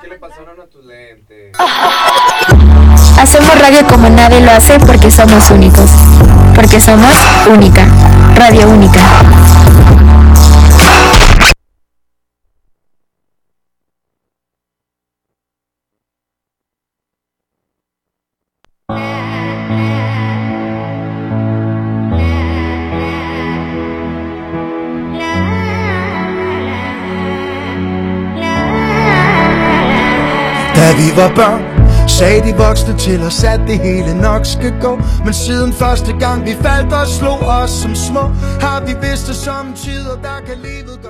¿qué le pasaron a tus lentes? Hacemos radio como nadie lo hace porque somos únicos. Porque somos única. Radio única. Var børn, sagde de voksne til os, at det hele nok skal gå. Men siden første gang vi faldt og slog os som små Har vi vidst det som tider, der kan livet gå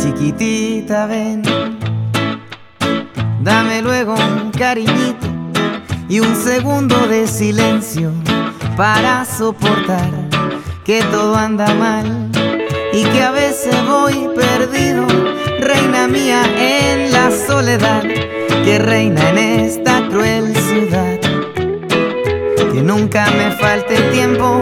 Chiquitita, ven, dame luego un cariñito. Y un segundo de silencio para soportar que todo anda mal y que a veces voy perdido, reina mía en la soledad que reina en esta cruel ciudad. Que nunca me falte tiempo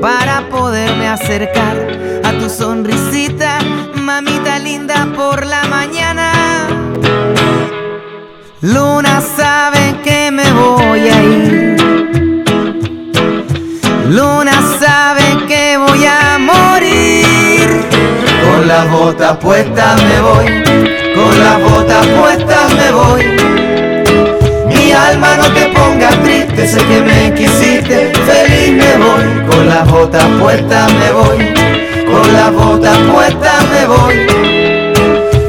para poderme acercar a tu sonrisita, mamita linda por la mañana. Luna sabe Con la bota puesta me voy. Con la bota puesta me voy. Mi alma no te ponga triste, sé que me quisiste, feliz me voy. Con la bota puesta me voy. Con la bota puesta me voy.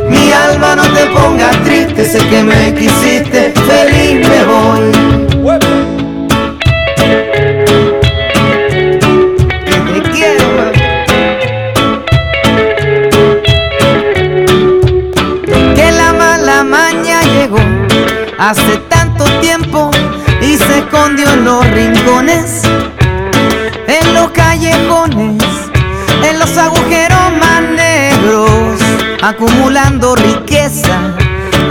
Mi alma no te ponga triste, sé que me quisiste, feliz me voy. Hace tanto tiempo y se escondió en los rincones, en los callejones, en los agujeros más negros, acumulando riqueza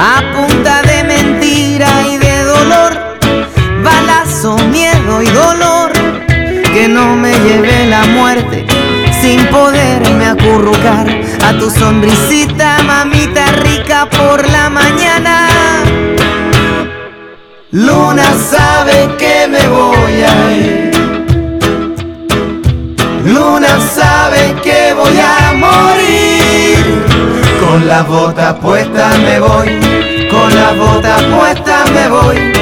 a punta de mentira y de dolor, balazo, miedo y dolor, que no me lleve la muerte sin poderme acurrucar a tu sonrisita, mamita rica por la mañana. Luna sabe que me voy a ir. Luna sabe que voy a morir. Con la bota puesta me voy. Con la bota puesta me voy.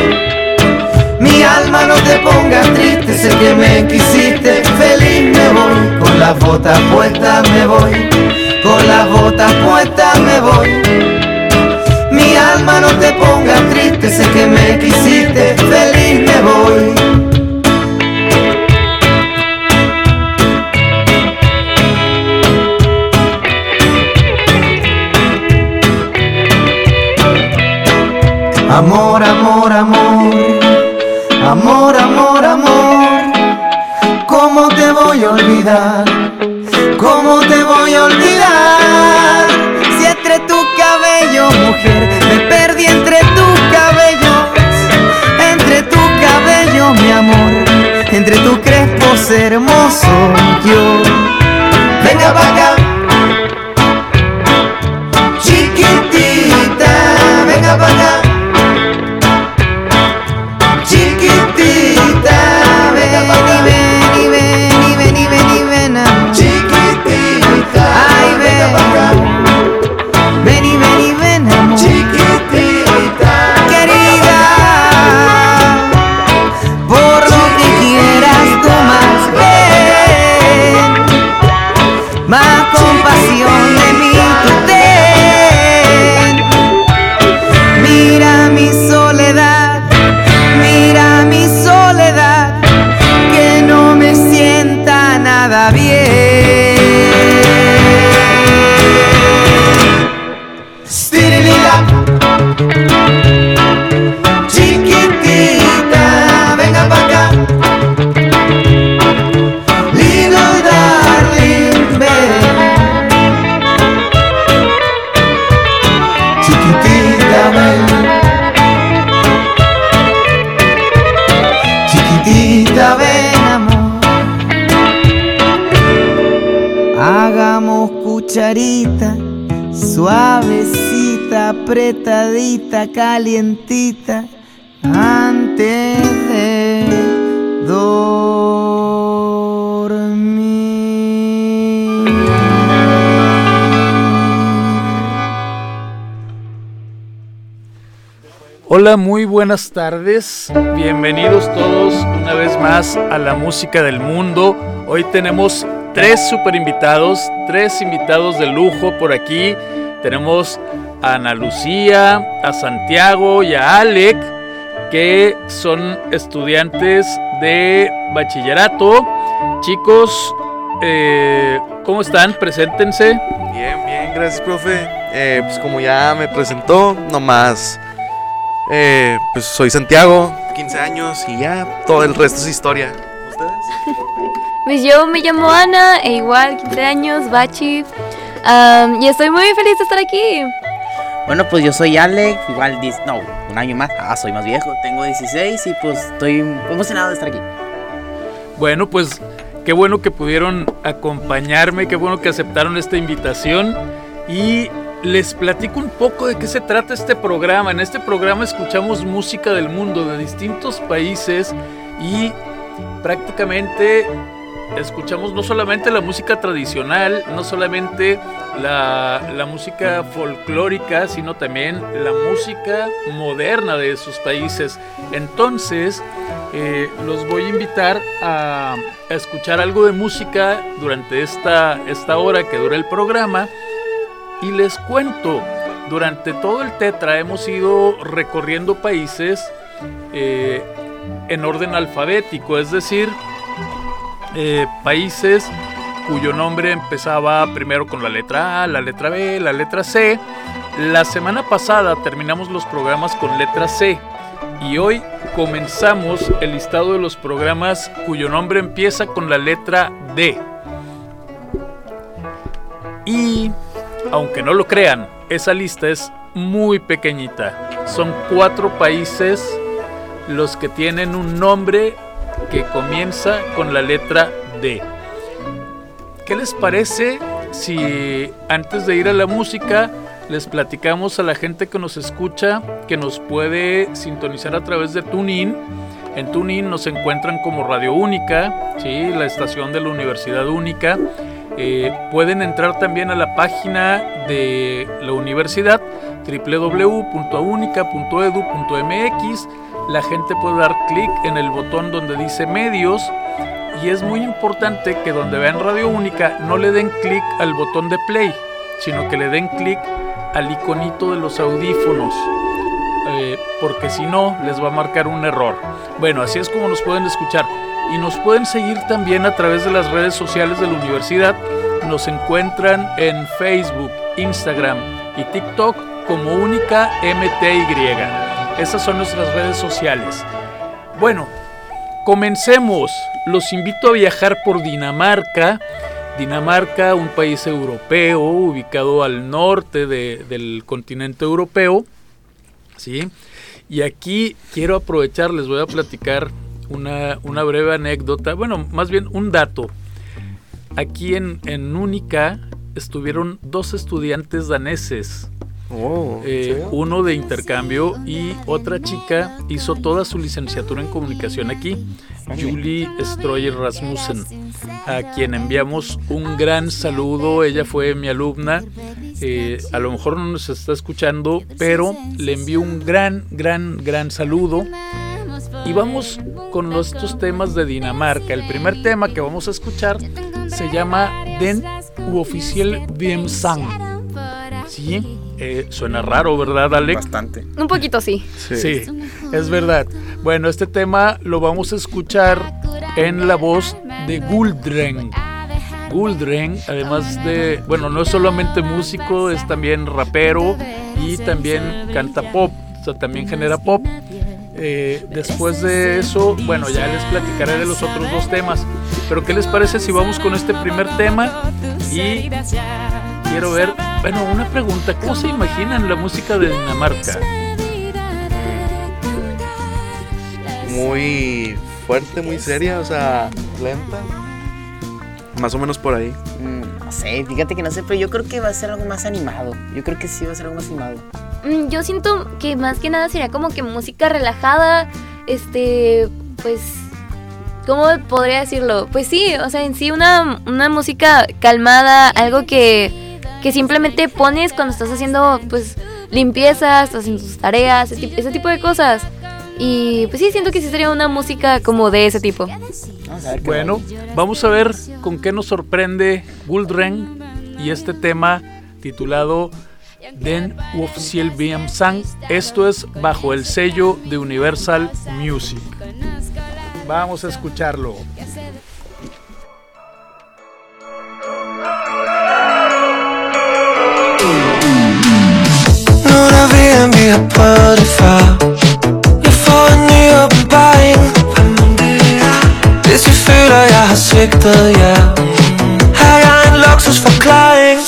Mi alma no te ponga triste, sé que me quisiste, feliz me voy. Con la bota puesta me voy. Con la bota puesta me voy. Mi alma no te ponga triste, sé que me quisiste, feliz me voy. Amor, amor, amor, amor, amor, amor, ¿cómo te voy a olvidar? ¿Cómo te voy a olvidar? Si entre tu cabello, mujer, perdí entre tus cabellos, entre tu cabello, mi amor, entre tus crespos hermoso, yo. Venga para calientita, antes de Hola, muy buenas tardes. Bienvenidos todos una vez más a la música del mundo. Hoy tenemos tres super invitados, tres invitados de lujo por aquí. Tenemos a Ana Lucía, a Santiago y a Alec, que son estudiantes de bachillerato. Chicos, eh, ¿cómo están? Preséntense. Bien, bien, gracias, profe. Eh, pues como ya me presentó, nomás eh, pues soy Santiago, 15 años y ya, todo el resto es historia. ¿Ustedes? Pues yo me llamo Ana, e igual 15 años, Bachi. y estoy muy feliz de estar aquí. Bueno, pues yo soy Alex, igual, no, un año más, ah, soy más viejo, tengo 16 y pues estoy emocionado de estar aquí. Bueno, pues qué bueno que pudieron acompañarme, qué bueno que aceptaron esta invitación y les platico un poco de qué se trata este programa. En este programa escuchamos música del mundo, de distintos países y prácticamente escuchamos no solamente la música tradicional, no solamente la, música folclórica, sino también la música moderna de esos países. Entonces, eh, los voy a invitar a, a, escuchar algo de música durante esta, esta hora que dura el programa. Y les cuento, durante todo el Tetra hemos ido recorriendo países eh, en orden alfabético, es decir, eh, países cuyo nombre empezaba primero con la letra A, la letra B, la letra C. La semana pasada terminamos los programas con letra C y hoy comenzamos el listado de los programas cuyo nombre empieza con la letra D. Y aunque no lo crean, esa lista es muy pequeñita. Son cuatro países los que tienen un nombre que comienza con la letra D. ¿Qué les parece si antes de ir a la música les platicamos a la gente que nos escucha que nos puede sintonizar a través de TuneIn? En TuneIn nos encuentran como Radio Única, ¿sí? la estación de la Universidad Única. Eh, pueden entrar también a la página de la universidad www.unica.edu.mx. La gente puede dar clic en el botón donde dice medios y es muy importante que donde vean Radio Única no le den clic al botón de play, sino que le den clic al iconito de los audífonos. Eh, porque si no les va a marcar un error. Bueno, así es como nos pueden escuchar y nos pueden seguir también a través de las redes sociales de la universidad. Nos encuentran en Facebook, Instagram y TikTok como única MTY. Esas son nuestras redes sociales. Bueno, comencemos. Los invito a viajar por Dinamarca. Dinamarca, un país europeo ubicado al norte del continente europeo. ¿sí? Y aquí quiero aprovechar, les voy a platicar una, breve anécdota, bueno, más bien un dato. Aquí en, en Única estuvieron dos estudiantes daneses. Oh, eh, uno de intercambio y otra chica hizo toda su licenciatura en comunicación aquí, Julie Stroyer Rasmussen, a quien enviamos un gran saludo. Ella fue mi alumna. Eh, a lo mejor no nos está escuchando, pero le envío un gran, gran, gran saludo. Y vamos con estos temas de Dinamarca. El primer tema que vamos a escuchar se llama Den Uofficiel Sang. Sí, eh, suena raro, ¿verdad, Alex? Bastante. Un poquito sí. sí. es verdad. Bueno, este tema lo vamos a escuchar en la voz de Guldren. Guldren, además de, bueno, no es solamente músico, es también rapero y también canta pop, o sea, también genera pop. Eh, después de eso, bueno, ya les platicaré de los otros dos temas. Pero ¿qué les parece si vamos con este primer tema? Y quiero ver, bueno, una pregunta, ¿cómo se imaginan la música de Dinamarca? Muy fuerte, muy seria, o sea, lenta. más o menos por ahí. Mm, no sé, fíjate que no sé, pero yo creo que va a ser algo más animado. Yo creo que sí va a ser algo más animado. Mm, Yo siento que más que nada sería como que música relajada, este, pues, ¿cómo podría decirlo? Pues sí, o sea, en sí una, una música calmada, algo que, que simplemente pones cuando estás haciendo, pues, limpieza, estás haciendo tus tareas, ese, tip- ese tipo de cosas. Y pues sí, siento que sí sería una música como de ese tipo. Bueno, vamos a ver con qué nos sorprende Guldren y este tema titulado Den Officiel BM Sang. Esto es bajo el sello de Universal Music. Vamos a escucharlo. VM, har prøvet det før. Jeg får en ny åbenbaring. Hvis vi føler, jeg har svigtet jer mm-hmm. yeah. Har jeg en luksusforklaring.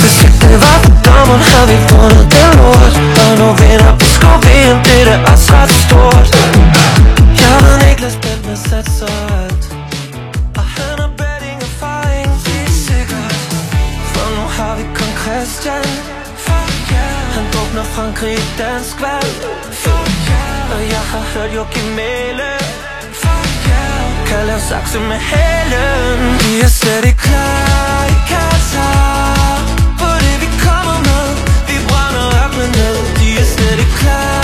Hvis ikke det var for dommeren, havde vi vundet. Det lort Og nu vinder vi sgu det er da også ret stort. Jeg ved Niklas Bent med satser alt Og han har betting erfaring. Det er sikkert. For nu har vi kun Christian åbner Frankrig et dansk valg. Fuck yeah. Og jeg har hørt Joachim Mæle. Fuck yeah. Kan lave sakse med hælen Vi er slet ikke klar i Katar. På det vi kommer med? Vi brænder op med ned. De er slet ikke klar.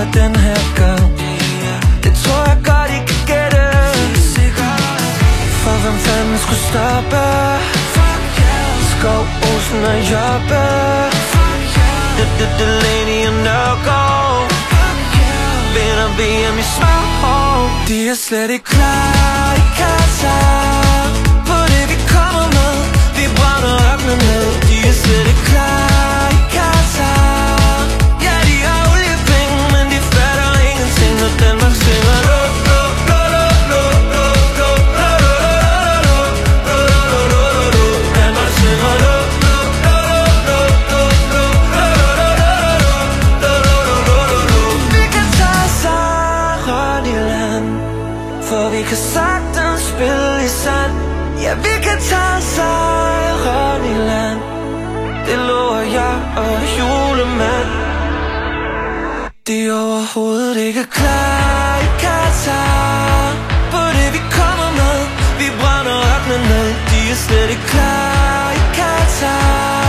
Virkelig sikker den her gang? Det tror jeg godt I kan gætte. For hvem fanden skulle stoppe? Skov, Olsen og Jobbe Det, det, det, Lady og Nørgaard. Vinder VM i smør De er slet ikke klar i Katar På det vi kommer med? Vi brænder ørkenen ned. Kan sagtens spille i sand. Ja, vi kan tage sejren i land. Det lover jeg og julemand. Det er overhovedet ikke klar i Katar På det vi kommer med. Vi brænder ørkenen ned De er slet ikke klar i Katar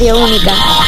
Radio Única.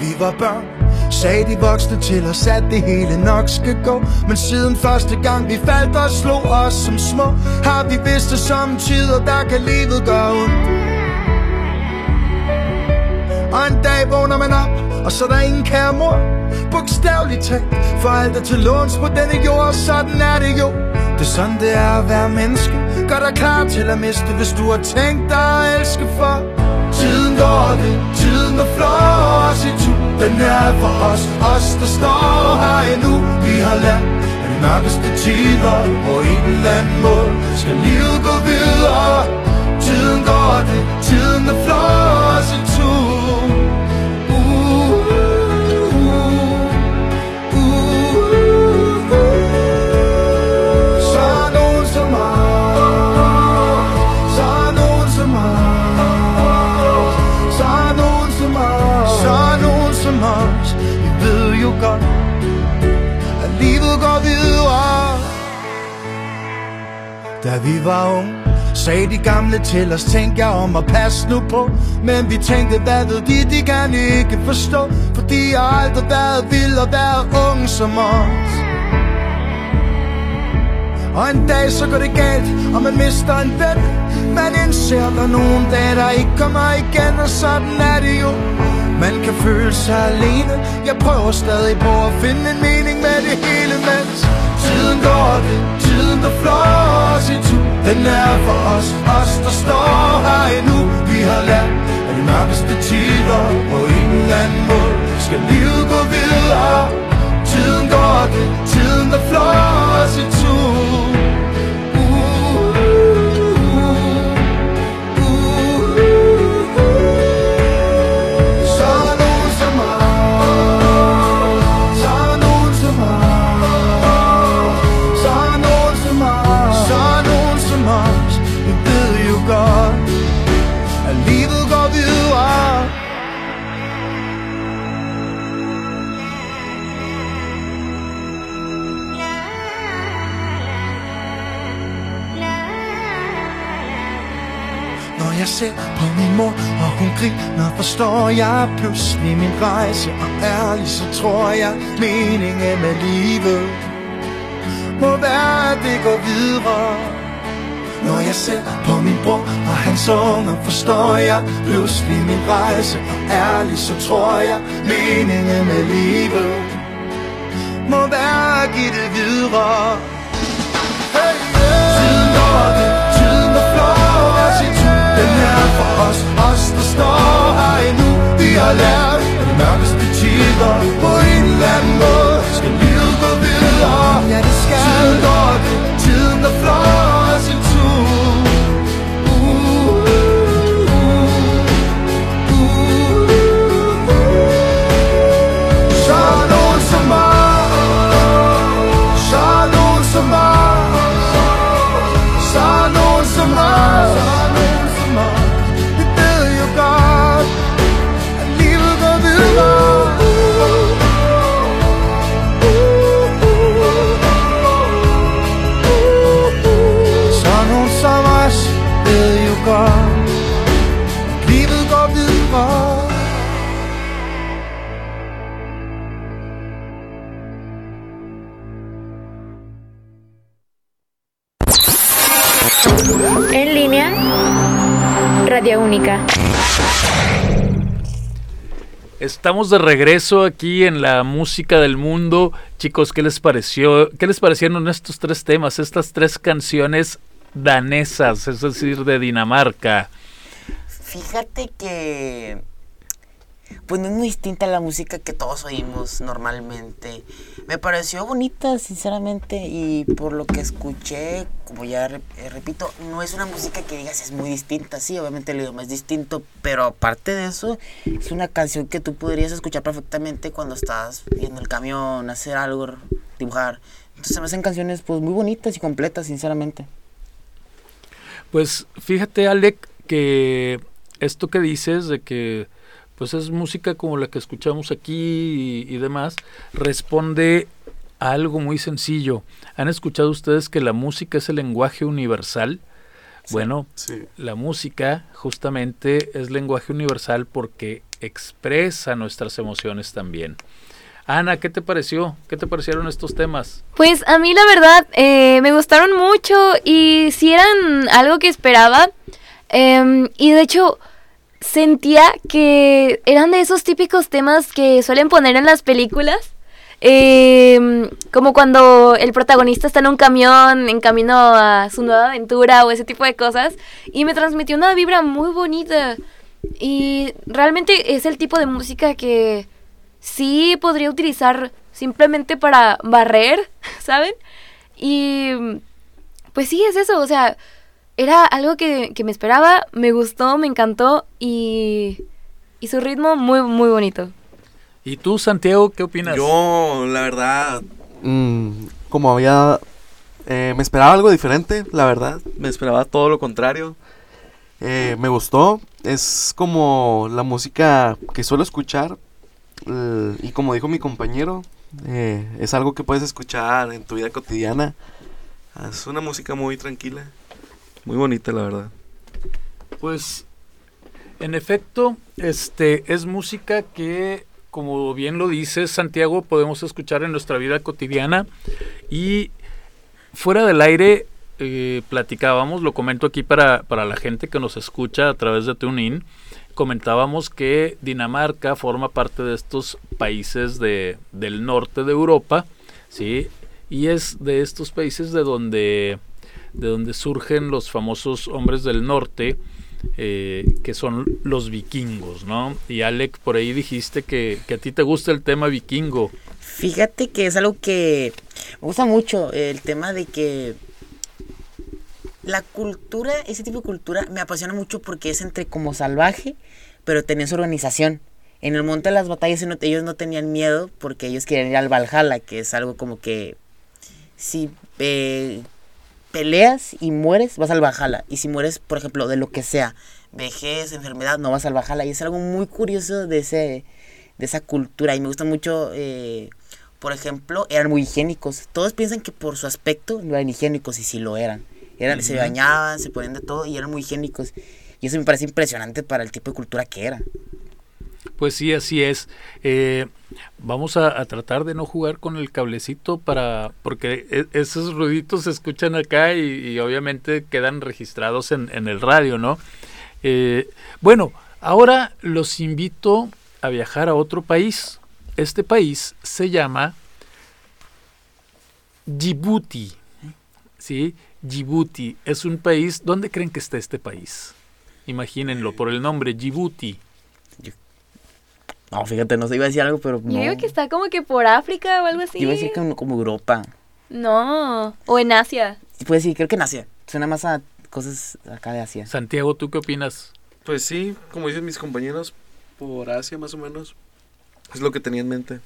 Vi var børn Sagde de voksne til os, at det hele nok skal gå. Men siden første gang vi faldt og slog os som små Har vi vidst det som tider, der kan livet gøre ondt. Og en dag vågner man op, og så er der ingen kære mor. Bogstaveligt talt, for alt er til låns på denne jord Sådan er det jo, det er sådan det er at være menneske. Gør dig klar til at miste, hvis du har tænkt dig at elske for. Tiden går det, tiden går flår os i tu Den er for os, os der står her endnu. Vi har lært af de mørkeste tider På en eller anden måde skal livet gå videre. Tiden går det, tiden er flot Da vi var unge Sagde de gamle til os, tænk jer om at passe nu på. Men vi tænkte, hvad ved de, de kan ikke forstå Fordi jeg aldrig været vild og været ung som os. Og en dag så går det galt, og man mister en ven. Man indser, der er nogle dage, der ikke kommer igen Og sådan er det jo. Man kan føle sig alene. Jeg prøver stadig på at finde en mening med det hele Mens tiden går det, tiden der flår os i tu Den er for os, os der står her endnu. Vi har lært af de mørkeste tider På en eller anden måde skal livet gå videre. Tiden går det, tiden der flår os i tu min mor, og hun griner, forstår jeg pludselig min rejse Og ærlig, så tror jeg, meningen med livet Må være, at det går videre. Når jeg ser på min bror og hans unger, forstår jeg pludselig min rejse Og ærlig, så tror jeg, meningen med livet Må være, at give det videre. Os, os der står her endnu. Vi har lært af de mørkeste tider På en eller anden måde skal livet gå videre. Ja, det skal Tiden går det, tiden der flår Estamos de regreso aquí en la música del mundo. Chicos, ¿qué les pareció? ¿Qué les parecieron estos tres temas, estas tres canciones danesas, es decir, de Dinamarca? Fíjate que pues no es muy distinta a la música que todos oímos normalmente. Me pareció bonita, sinceramente, y por lo que escuché, como ya eh, repito, no es una música que digas es muy distinta. Sí, obviamente el idioma es distinto, pero aparte de eso, es una canción que tú podrías escuchar perfectamente cuando estás viendo el camión, hacer algo, dibujar. Entonces se me hacen canciones pues muy bonitas y completas, sinceramente. Pues fíjate, Alec, que esto que dices de que pues es música como la que escuchamos aquí y, y demás, responde a algo muy sencillo. ¿Han escuchado ustedes que la música es el lenguaje universal? Bueno, Sí. la música justamente es lenguaje universal porque expresa nuestras emociones también. Ana, ¿qué te pareció? ¿Qué te parecieron estos temas? Pues a mí la verdad eh, me gustaron mucho y si eran algo que esperaba. Em, y de hecho sentía que eran de esos típicos temas que suelen poner en las películas. Em, como cuando el protagonista está en un camión en camino a su nueva aventura o ese tipo de cosas. Y me transmitió una vibra muy bonita. Y realmente es el tipo de música que sí podría utilizar simplemente para barrer, ¿saben? Y pues sí, es eso, o sea, era algo que, que me esperaba, me gustó, me encantó y, y su ritmo muy, muy bonito. ¿Y tú, Santiago, qué opinas? Yo, la verdad, mm, como había... eh, me esperaba algo diferente, la verdad. Me esperaba todo lo contrario. Eh, me gustó. Es como la música que suelo escuchar. eh, y como dijo mi compañero, eh, es algo que puedes escuchar en tu vida cotidiana. Es una música muy tranquila. Muy bonita, la verdad. Pues, en efecto, este es música que, como bien lo dice Santiago, podemos escuchar en nuestra vida cotidiana y fuera del aire eh, platicábamos, lo comento aquí para, para la gente que nos escucha a través de TuneIn, comentábamos que Dinamarca forma parte de estos países de, del norte de Europa, ¿sí? Y es de estos países de donde, de donde surgen los famosos hombres del norte, eh, que son los vikingos, ¿no? Y Alec, por ahí dijiste que, que a ti te gusta el tema vikingo. Fíjate que es algo que me gusta mucho, el tema de que la cultura, ese tipo de cultura me apasiona mucho porque es entre como salvaje, pero tenía su organización. En el monte de las batallas ellos no tenían miedo porque ellos querían ir al Valhalla, que es algo como que si eh, peleas y mueres, vas al Valhalla. Y si mueres, por ejemplo, de lo que sea, vejez, enfermedad, no vas al Valhalla. Y es algo muy curioso de, ese, de esa cultura. Y me gusta mucho, eh, por ejemplo, eran muy higiénicos. Todos piensan que por su aspecto no eran higiénicos y sí lo eran. eran Se bañaban, se ponían de todo y eran muy higiénicos. Y eso me parece impresionante para el tipo de cultura que era. Pues sí, así es. Eh, vamos a, tratar de no jugar con el cablecito para porque e- esos ruiditos se escuchan acá y, y obviamente quedan registrados en, en el radio, ¿no? Eh, bueno, ahora los invito a viajar a otro país. Este país se llama Djibouti. ¿Sí? Djibouti es un país. ¿Dónde creen que está este país? Imagínenlo por el nombre Djibouti. No, fíjate, no sé, iba a decir algo, pero no. Yo digo que está como que por África o algo así. Iba a decir como, como Europa. No, o en Asia. Puede decir, creo que en Asia. Suena más a cosas acá de Asia. Santiago, ¿tú qué opinas? Pues sí, como dicen mis compañeros, por Asia más o menos. Es lo que tenía en mente.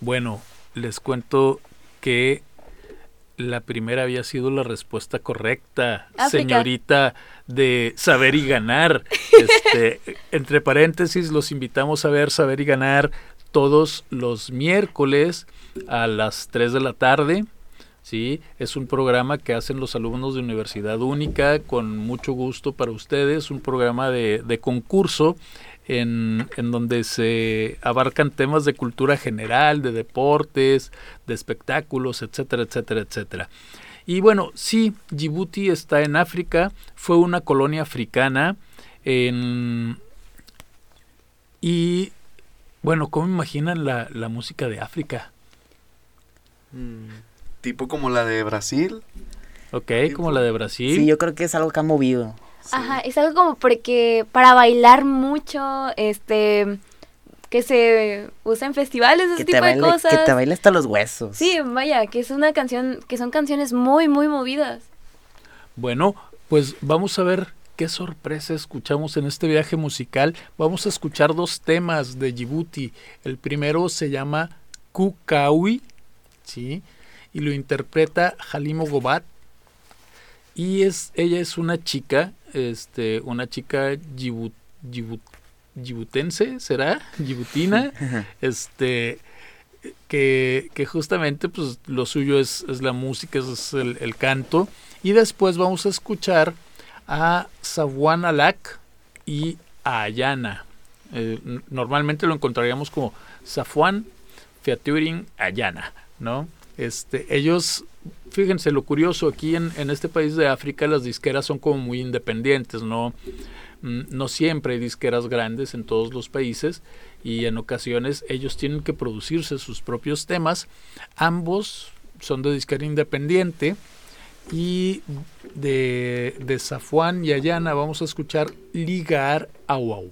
Bueno, les cuento que la primera había sido la respuesta correcta, África. señorita de Saber y Ganar. Este, entre paréntesis, los invitamos a ver Saber y Ganar todos los miércoles a las 3 de la tarde. ¿sí? Es un programa que hacen los alumnos de Universidad Única con mucho gusto para ustedes, un programa de, de concurso en, en donde se abarcan temas de cultura general, de deportes, de espectáculos, etcétera, etcétera, etcétera. Y bueno, sí, Djibouti está en África, fue una colonia africana en... Y bueno, ¿cómo imaginan la, la música de África? Mm, tipo como la de Brasil. Ok, como la de Brasil. Sí, yo creo que es algo que ha movido. Ajá, es algo como porque para bailar mucho, este, que se usa en festivales, ese Que tipo de cosas. que te baile hasta los huesos. Sí, vaya, que es una canción, que son canciones muy, muy movidas. Bueno, pues vamos a ver qué sorpresa escuchamos en este viaje musical. Vamos a escuchar dos temas de Djibouti. El primero se llama Kukawi, ¿sí? Y lo interpreta Halimo Gobat. Y es, ella es una chica, este, una chica ¿será? Yibutina, este, que, que, justamente pues, lo suyo es, es la música, es el, canto. Y después vamos a escuchar a Sabuan Alak y a Ayana. Eh, normalmente lo encontraríamos como Safuan Featuring Ayana, ¿no? Este, ellos, fíjense lo curioso, aquí en, este país de África las disqueras son como muy independientes, mm, ¿no? siempre hay disqueras grandes en todos los países y en ocasiones ellos tienen que producirse sus propios temas. Ambos son de disquera independiente y de, de Safuán y Ayana vamos a escuchar Ligar Awau.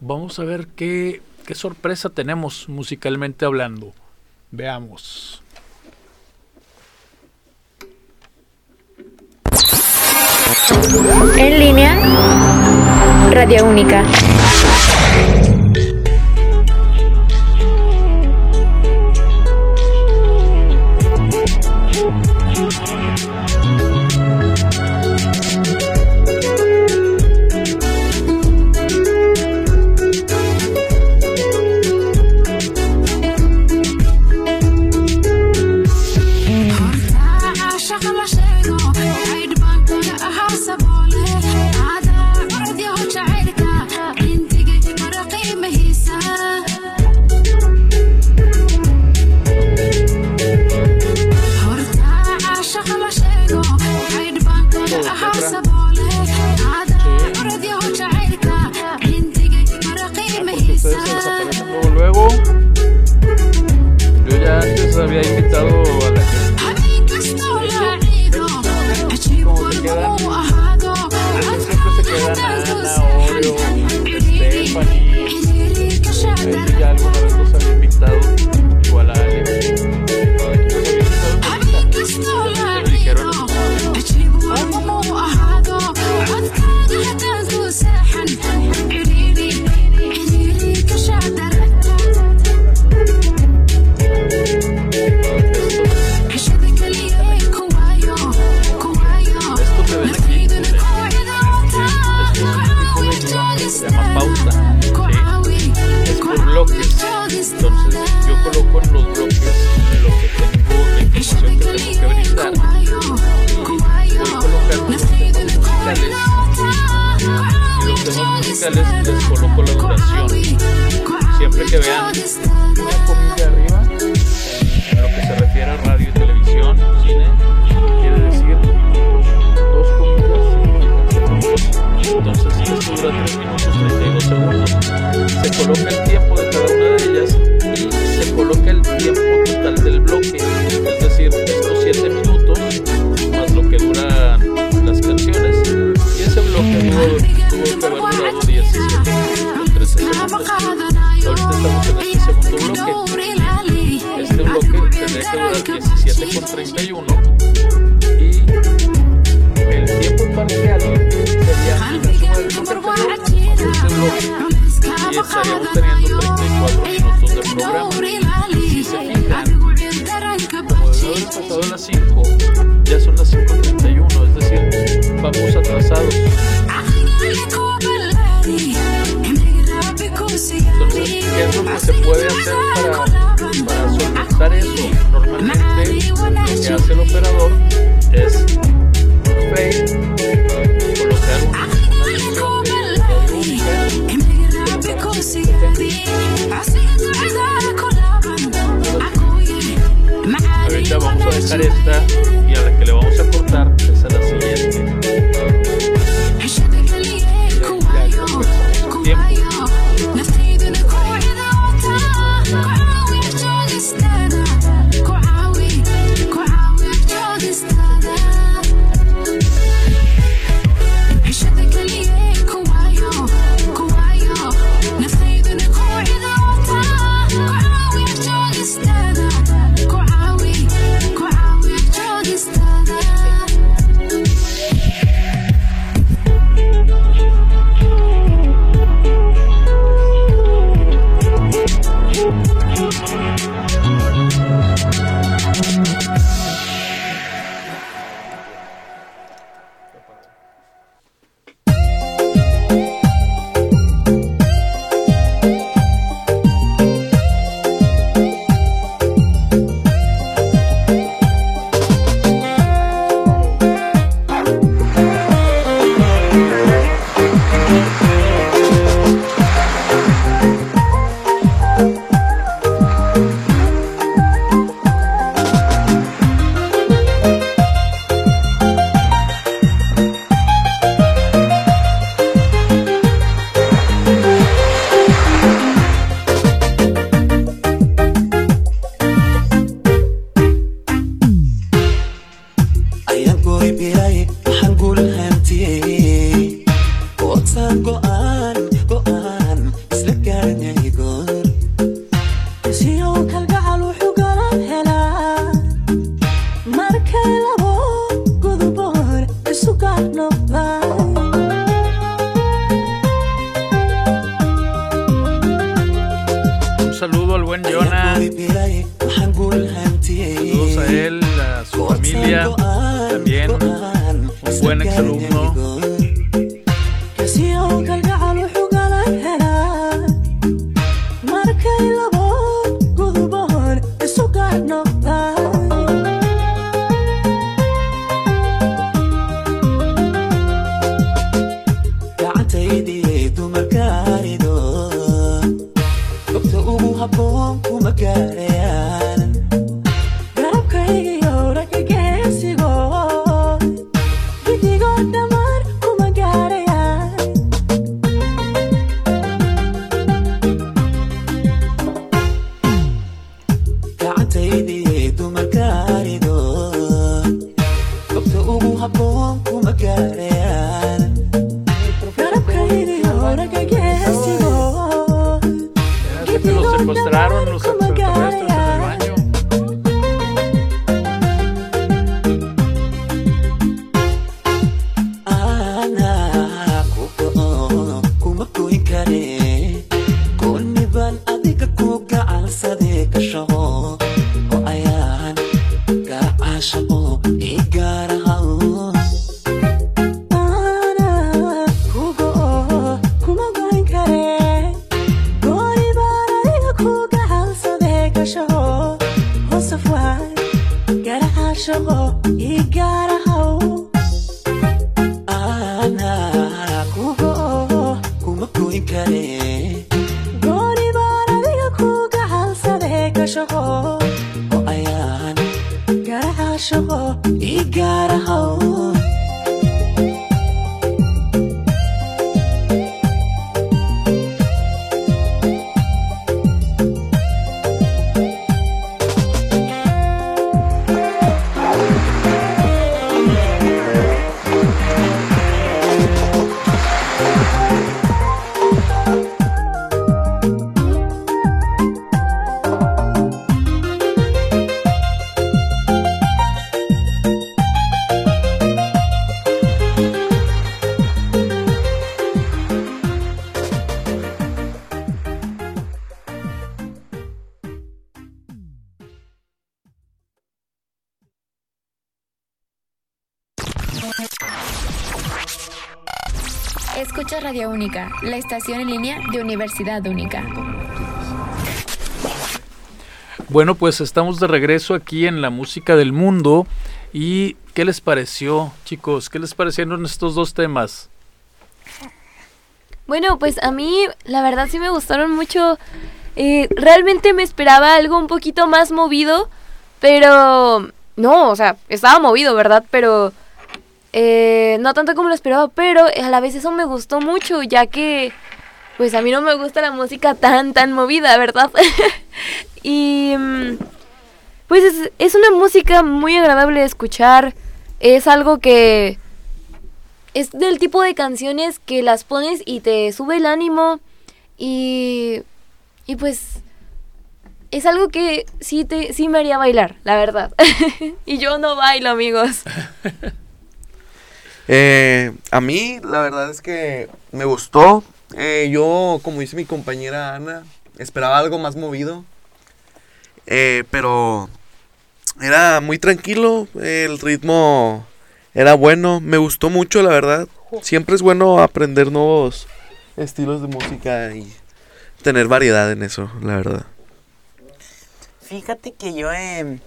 Vamos a ver qué sorpresa tenemos musicalmente hablando. Veamos. En línea, Radio Única. Este bloque. Tendría 17 con 31 eso. Normalmente lo que hace el operador es play, colocar una, Ahorita vamos a dejar esta y a la que le vamos a los secuestraron los extraterrestres la estación en línea de Universidad Única. Bueno, pues estamos de regreso aquí en la música del mundo. ¿Y qué les pareció, chicos? ¿Qué les parecieron estos dos temas? Bueno, pues a mí la verdad sí me gustaron mucho. Eh, realmente me esperaba algo un poquito más movido, pero no, o sea, estaba movido, ¿verdad? Pero eh, no tanto como lo esperaba, pero a la vez eso me gustó mucho, ya que pues a mí no me gusta la música tan, tan movida, ¿verdad? y mm, pues es, es una música muy agradable de escuchar, es algo que es del tipo de canciones que las pones y te sube el ánimo y y pues es algo que sí te sí me haría bailar, la verdad. y yo no bailo, amigos. Eh, a mí, la verdad es que me gustó. Eh, yo, como dice mi compañera Ana, esperaba algo más movido. Eh, pero era muy tranquilo. El ritmo era bueno. Me gustó mucho, la verdad. Siempre es bueno aprender nuevos estilos de música y tener variedad en eso, la verdad. Fíjate que yo, eh,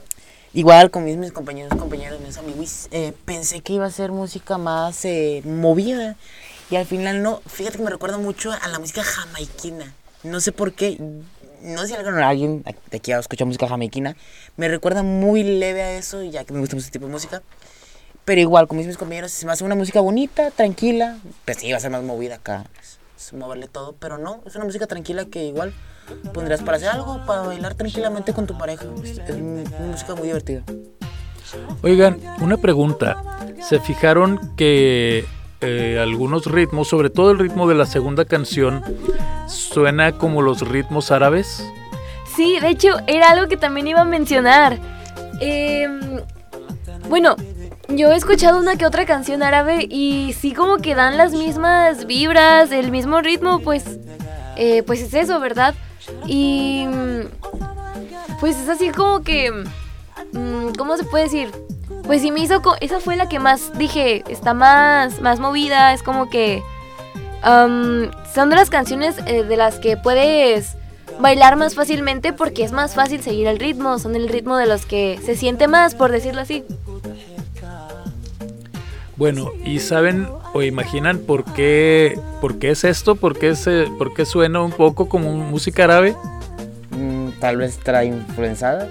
igual con mis, mis compañeros, compañeras, mis amigos, eh, pensé que iba a ser música más eh, movida. Y al final no. Fíjate que me recuerda mucho a la música jamaiquina. No sé por qué. No sé si alguien, de aquí ha escuchado música jamaiquina. Me recuerda muy leve a eso, ya que me gusta ese tipo de música. Pero igual, con mis, mis compañeros, se me hace una música bonita, tranquila. Pues sí, va a ser más movida acá. Es moverle todo, pero no, es una música tranquila que igual pondrías para hacer algo, para bailar tranquilamente con tu pareja. Es, es mu- una música muy divertida. Oigan, una pregunta. ¿Se fijaron que eh, algunos ritmos, sobre todo el ritmo de la segunda canción, suena como los ritmos árabes? Sí, de hecho, era algo que también iba a mencionar. Em, bueno, yo he escuchado una que otra canción árabe y sí como que dan las mismas vibras, el mismo ritmo, pues, eh, pues es eso, ¿verdad? Y pues es así como que, mm, ¿cómo se puede decir? Pues sí me hizo, esa fue la que más dije, está más, más movida, es como que am, son de las canciones eh, de las que puedes bailar más fácilmente porque es más fácil seguir el ritmo, son el ritmo de los que se siente más, por decirlo así. Bueno, ¿y saben o imaginan por qué, por qué es esto? ¿Por qué, se, ¿Por qué suena un poco como música árabe? Mm, tal vez estará influenciada.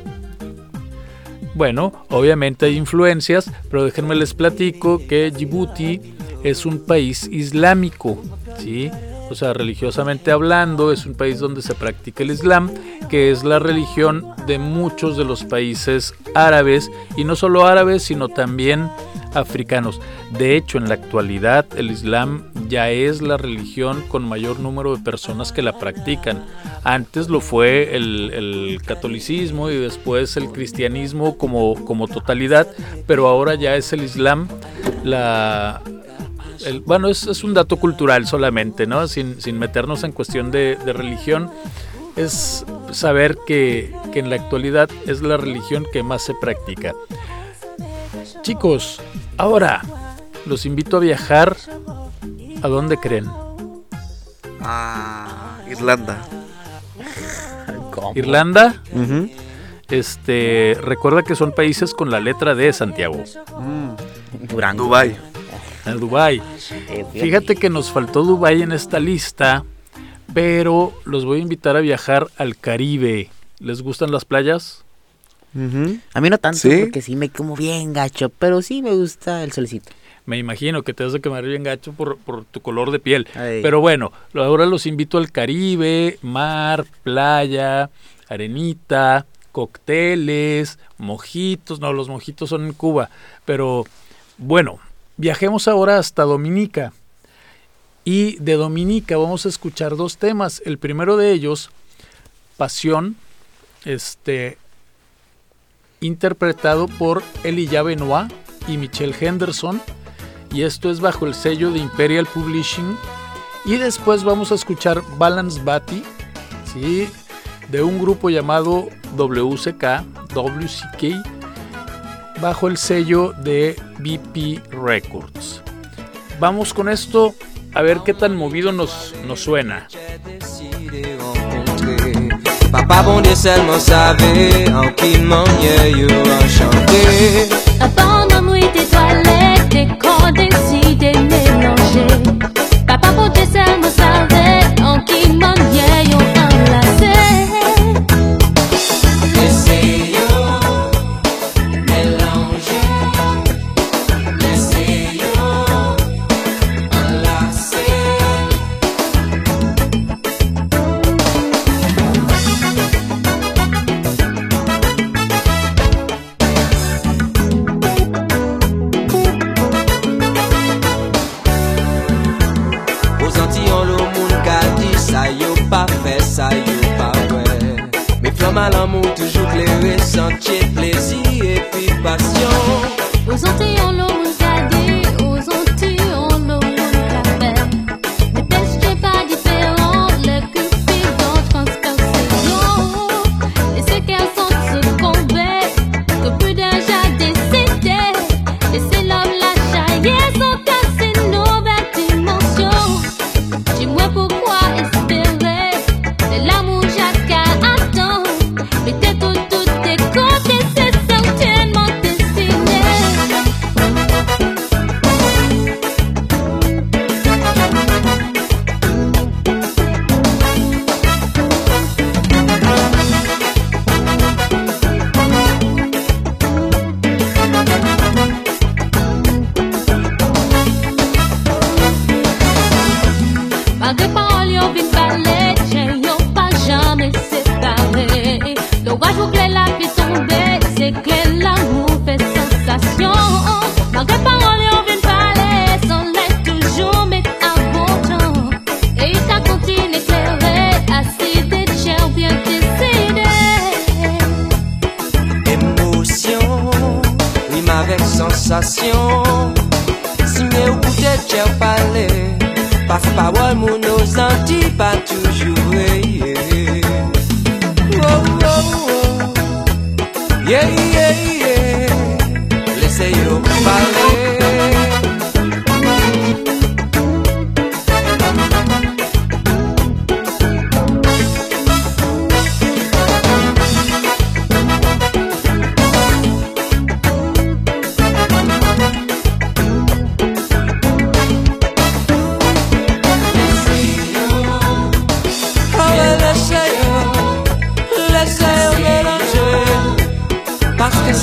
Bueno, obviamente hay influencias, pero déjenme les platico que Djibouti es un país islámico, ¿sí? O sea, religiosamente hablando, es un país donde se practica el Islam, que es la religión de muchos de los países árabes, y no solo árabes, sino también africanos. De hecho, en la actualidad, el Islam ya es la religión con mayor número de personas que la practican. Antes lo fue el, catolicismo y después el cristianismo como, como totalidad, pero ahora ya es el Islam la, bueno, es, es un dato cultural solamente, ¿no? Sin, sin meternos en cuestión de, de religión. Es saber que, que en la actualidad es la religión que más se practica. Chicos, ahora los invito a viajar. ¿A dónde creen? Ah, Irlanda. ¿Irlanda? Ujú. Este, recuerda que son países con la letra D, Santiago. Durango. Dubai. A Dubai. Fíjate que nos faltó Dubai en esta lista, pero los voy a invitar a viajar al Caribe. ¿Les gustan las playas? A mí no tanto, Sí. porque sí me como bien gacho, pero sí me gusta el solecito. Me imagino que te vas a quemar bien gacho por, por tu color de piel. Ay. Pero bueno, ahora los invito al Caribe, mar, playa, arenita, cócteles, mojitos. No, los mojitos son en Cuba. Pero bueno, viajemos ahora hasta Dominica. Y de Dominica vamos a escuchar dos temas. El primero de ellos, Pasión, este, interpretado por Elijah Benoit y Michelle Henderson. Y esto es bajo el sello de Imperial Publishing. Y después vamos a escuchar Balance Batty, ¿sí? de un grupo llamado WCK, WCK, bajo el sello de BP Records. Vamos con esto a ver qué tan movido nos, nos suena. Papa bon Dieu seulement savait en qui manière you enchanté. Abandonne-moi tes toilettes, tes corps décidés mélangés. Papa, pour tes seulement savait en qui manière you enlacé. mal amour toujours clair, sentier, plaisir et puis passion.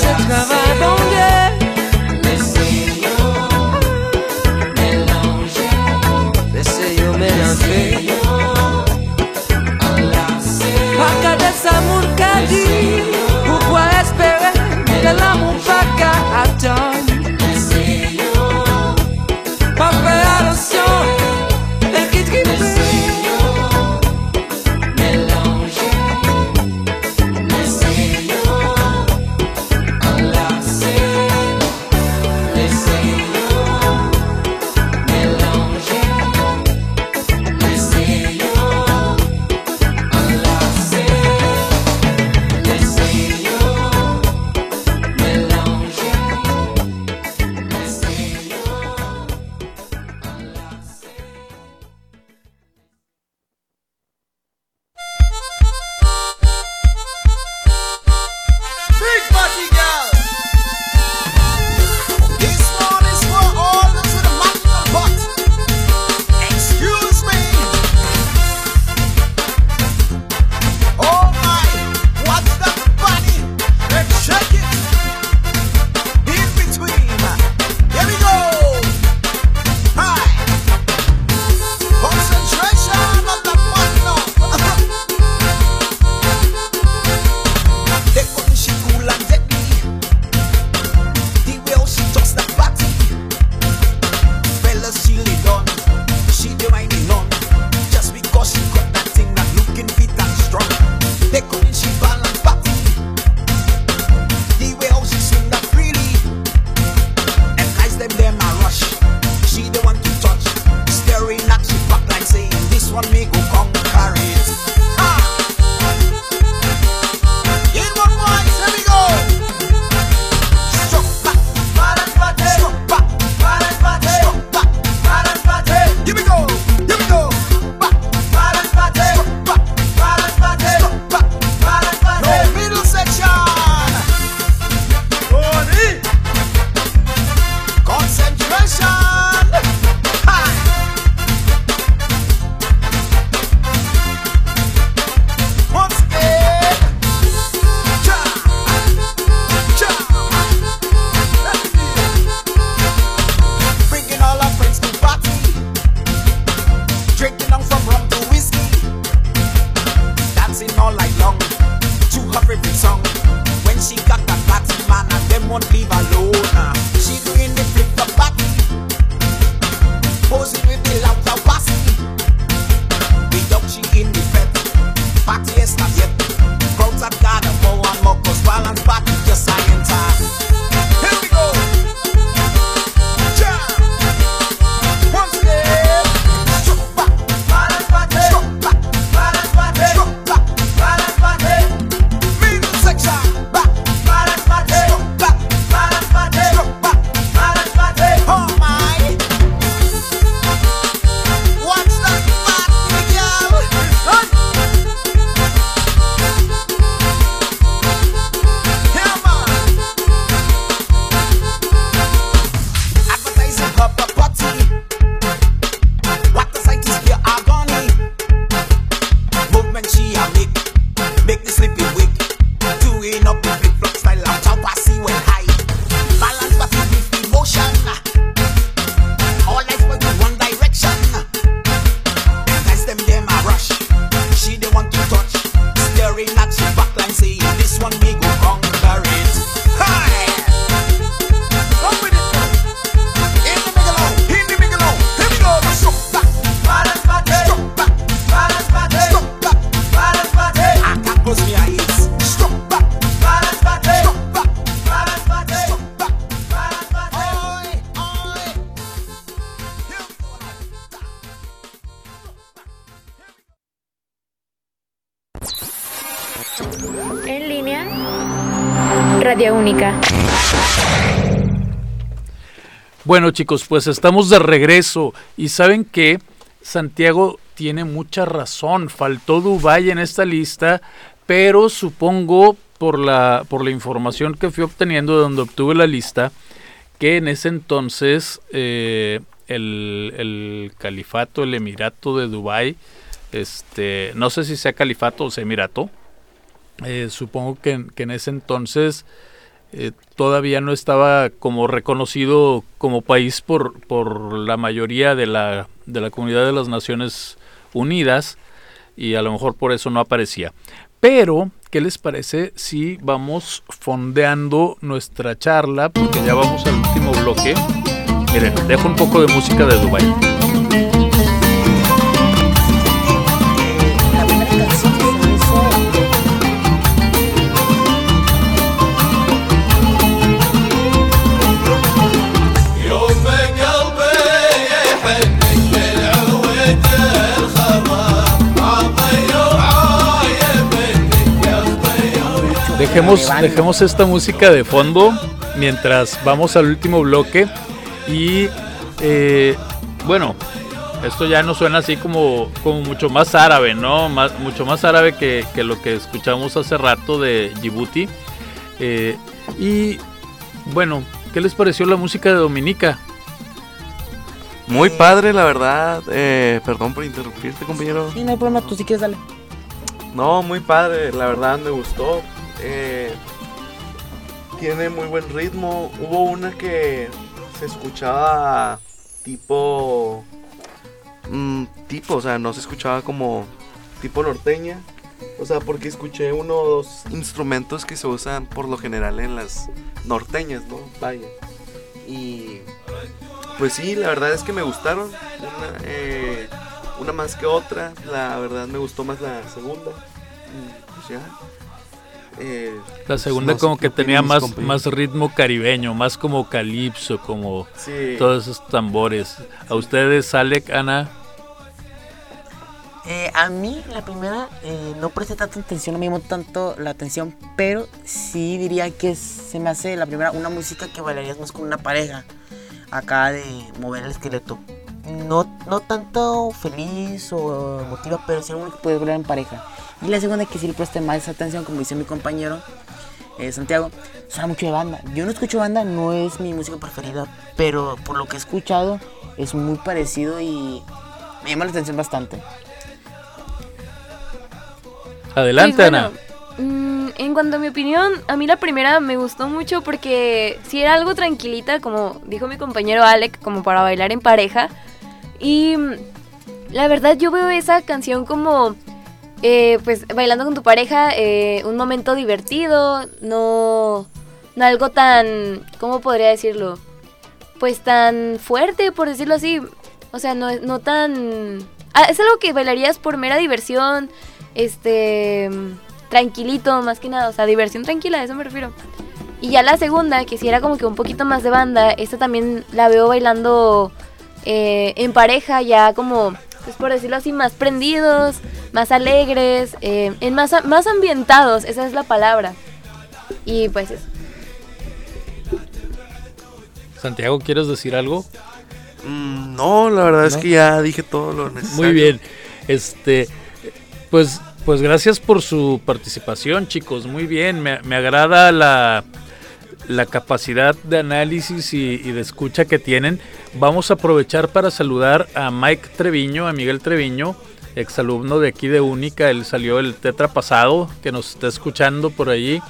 Parce Bueno chicos, pues estamos de regreso. Y saben que Santiago tiene mucha razón, faltó Dubái en esta lista, pero supongo por la, por la información que fui obteniendo de donde obtuve la lista, que en ese entonces eh, el, el califato, el emirato de Dubái, este, no sé si sea califato o sea emirato, eh, supongo que, que en ese entonces eh, todavía no estaba como reconocido como país por, por la mayoría de la, de la comunidad de las Naciones Unidas y a lo mejor por eso no aparecía. Pero, ¿qué les parece si vamos fondeando nuestra charla? Porque ya vamos al último bloque. Miren, dejo un poco de música de Dubai. Dejemos, dejemos esta música de fondo mientras vamos al último bloque. Y eh, bueno, esto ya no suena así como, como mucho más árabe, ¿no? Más, mucho más árabe que, que lo que escuchamos hace rato de Djibouti. Eh, y bueno, ¿qué les pareció la música de Dominica? Muy padre, la verdad. Eh, perdón por interrumpirte, compañero. Sí, no hay problema, tú si quieres dale. No, muy padre, la verdad me gustó. Eh, tiene muy buen ritmo. Hubo una que se escuchaba tipo. mm, tipo, o sea, no se escuchaba como tipo norteña. O sea, porque escuché unos instrumentos que se usan por lo general en las norteñas, ¿no? Vaya. Y pues sí, la verdad es que me gustaron. Una, eh, una más que otra. La verdad me gustó más la segunda. Y, pues ya. Eh, La segunda como que tenía más, compañeros. más ritmo caribeño, más como calipso, como Sí. todos esos tambores. ¿A ustedes, Alec, Ana? Eh, a mí, la primera, eh, no presté tanta atención, no me llamó tanto la atención, pero sí diría que se me hace la primera una música que bailarías más con una pareja, acá de mover el esqueleto. No, no tanto feliz o emotiva, pero sí algo que puedes bailar en pareja. Y la segunda, que sí le presté más atención, como dice mi compañero eh, Santiago, suena mucho de banda. Yo no escucho banda, no es mi música preferida, pero por lo que he escuchado es muy parecido y me llama la atención bastante. Adelante, Pues Ana. bueno, mm, en cuanto a mi opinión, a mí la primera me gustó mucho porque si era algo tranquilita, como dijo mi compañero Alec, como para bailar en pareja. Y mm, la verdad yo veo esa canción como, eh, pues, bailando con tu pareja, eh, un momento divertido, no, no algo tan, ¿cómo podría decirlo? Pues tan fuerte, por decirlo así. O sea, no, no tan... ah, es algo que bailarías por mera diversión, este... Tranquilito, más que nada. O sea, diversión tranquila, a eso me refiero. Y ya la segunda, que si era como que un poquito más de banda, esta también la veo bailando eh, en pareja, ya como, pues por decirlo así, más prendidos, más alegres, eh, en más, más ambientados, esa es la palabra. Y pues eso. Santiago, ¿quieres decir algo? Mm, no, la verdad es que ya dije todo lo necesario. Muy bien. Este, pues, pues gracias por su participación, chicos. Muy bien. Me, me agrada la, la capacidad de análisis y, de escucha que tienen. Vamos a aprovechar para saludar a Mike Treviño, a Miguel Treviño, exalumno de aquí de Única. Él salió el tetra pasado, que nos está escuchando por allí.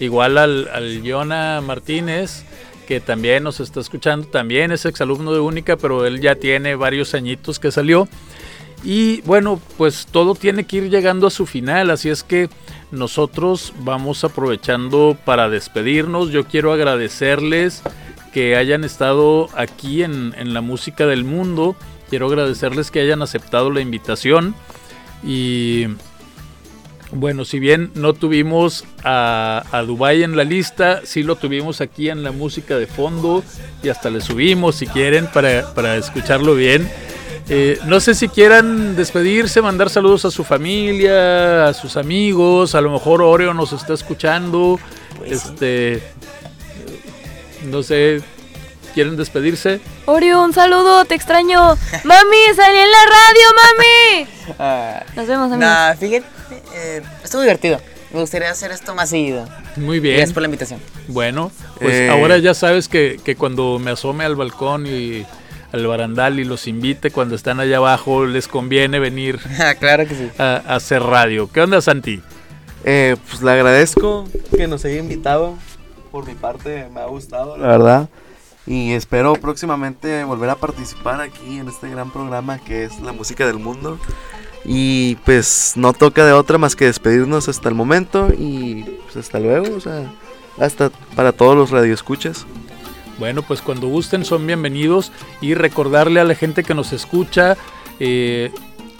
Igual al, al Yona Martínez, que también nos está escuchando. También es exalumno de Única, pero él ya tiene varios añitos que salió. Y bueno, pues todo tiene que ir llegando a su final, así es que nosotros vamos aprovechando para despedirnos. Yo quiero agradecerles que hayan estado aquí en, en la música del mundo. Quiero agradecerles que hayan aceptado la invitación. Y bueno, si bien no tuvimos a, a Dubai en la lista, sí lo tuvimos aquí en la música de fondo y hasta le subimos si quieren para, para escucharlo bien. Eh, no sé si quieran despedirse, mandar saludos a su familia, a sus amigos. A lo mejor Oreo nos está escuchando. este, no sé, ¿quieren despedirse? Oreo, un saludo, te extraño. Mami, salí en la radio, mami. Ah, Nos vemos, amigos. nah, fíjate, eh, estuvo divertido. Me gustaría hacer esto más seguido. Muy bien. Gracias por la invitación. Bueno, pues Eh. ahora ya sabes que, que cuando me asome al balcón y al barandal y los invite cuando están allá abajo, les conviene venir Ah, claro que sí. a, a hacer radio. ¿Qué onda, Santi? Eh, pues le agradezco que nos haya invitado. Por mi parte, me ha gustado, la verdad. Y espero próximamente volver a participar aquí en este gran programa que es La Música del Mundo. Y pues no toca de otra más que despedirnos hasta el momento. Y pues hasta luego, o sea, hasta para todos los radioescuchas. Bueno, pues cuando gusten son bienvenidos y recordarle a la gente que nos escucha, eh,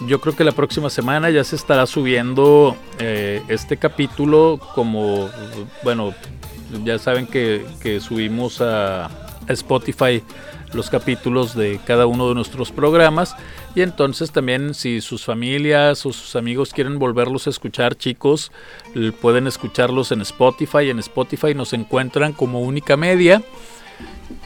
yo creo que la próxima semana ya se estará subiendo eh, este capítulo como, bueno, ya saben que, subimos a Spotify los capítulos de cada uno de nuestros programas y entonces también si sus familias o sus amigos quieren volverlos a escuchar chicos pueden escucharlos en Spotify. En Spotify nos encuentran como única media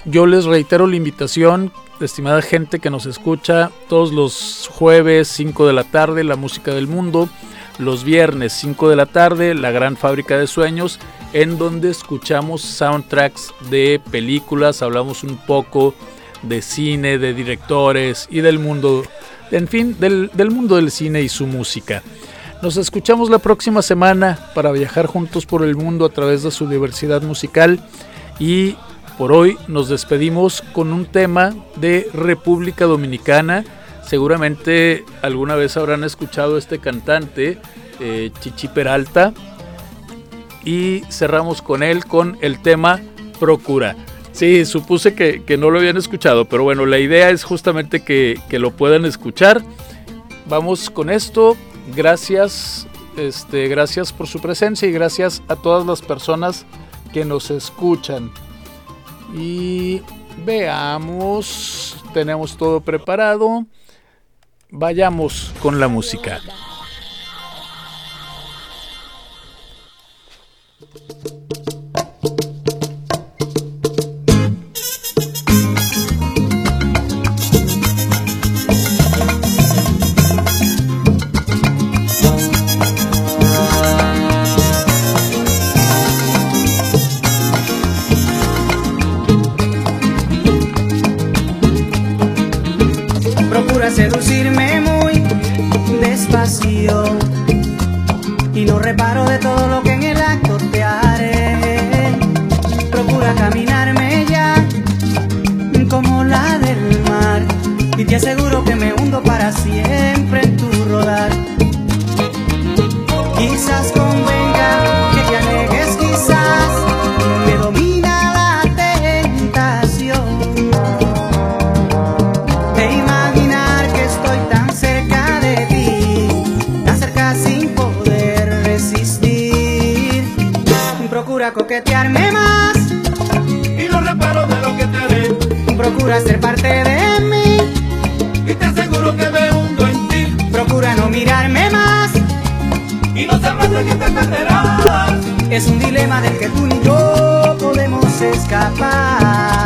yo les reitero la invitación, estimada gente que nos escucha, todos los jueves 5 de la tarde, la música del mundo, los viernes 5 de la tarde, la gran fábrica de sueños, en donde escuchamos soundtracks de películas, hablamos un poco de cine, de directores y del mundo, en fin, del, del mundo del cine y su música. Nos escuchamos la próxima semana para viajar juntos por el mundo a través de su diversidad musical y por hoy nos despedimos con un tema de República Dominicana. Seguramente alguna vez habrán escuchado este cantante, eh, Chichi Peralta. Y cerramos con él con el tema Procura. Sí, supuse que, no lo habían escuchado, pero bueno, la idea es justamente que, que lo puedan escuchar. Vamos con esto. Gracias, este, gracias por su presencia y gracias a todas las personas que nos escuchan. Y veamos, tenemos todo preparado. Vayamos con la música. Procura procura ser parte de mí, Y te aseguro que me hundo en ti procura no mirarme más. Y no sabrás de qué te perderás Es un dilema del que tú ni yo podemos escapar.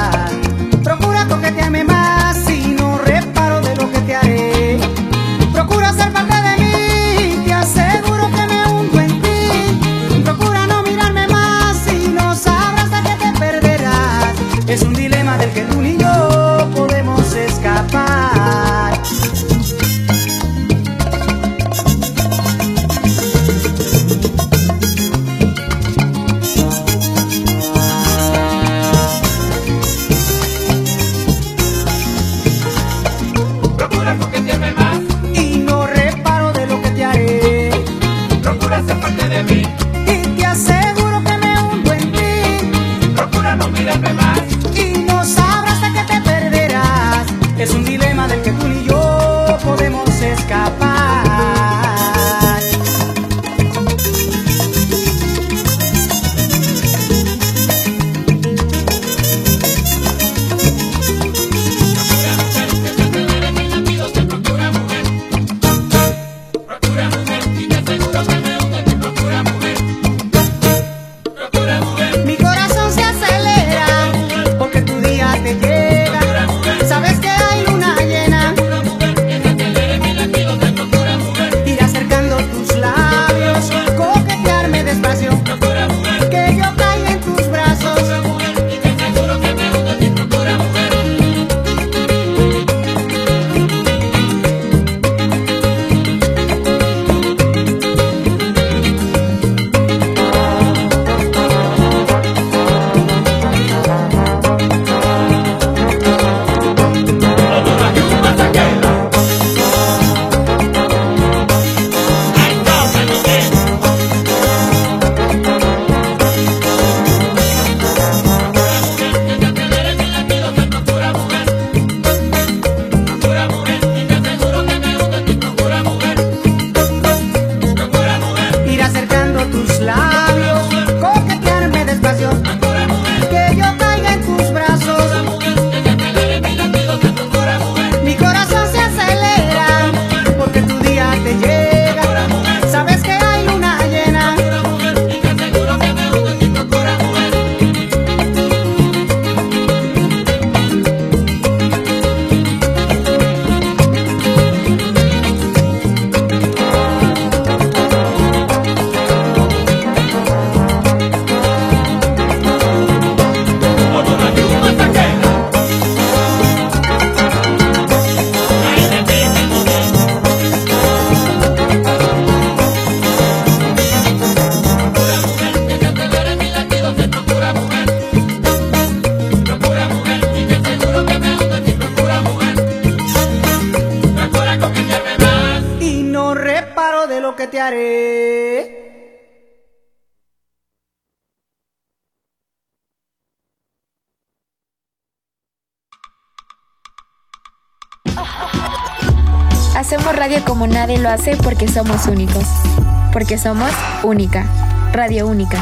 Nadie lo hace porque somos únicos. Porque somos única. Radio única.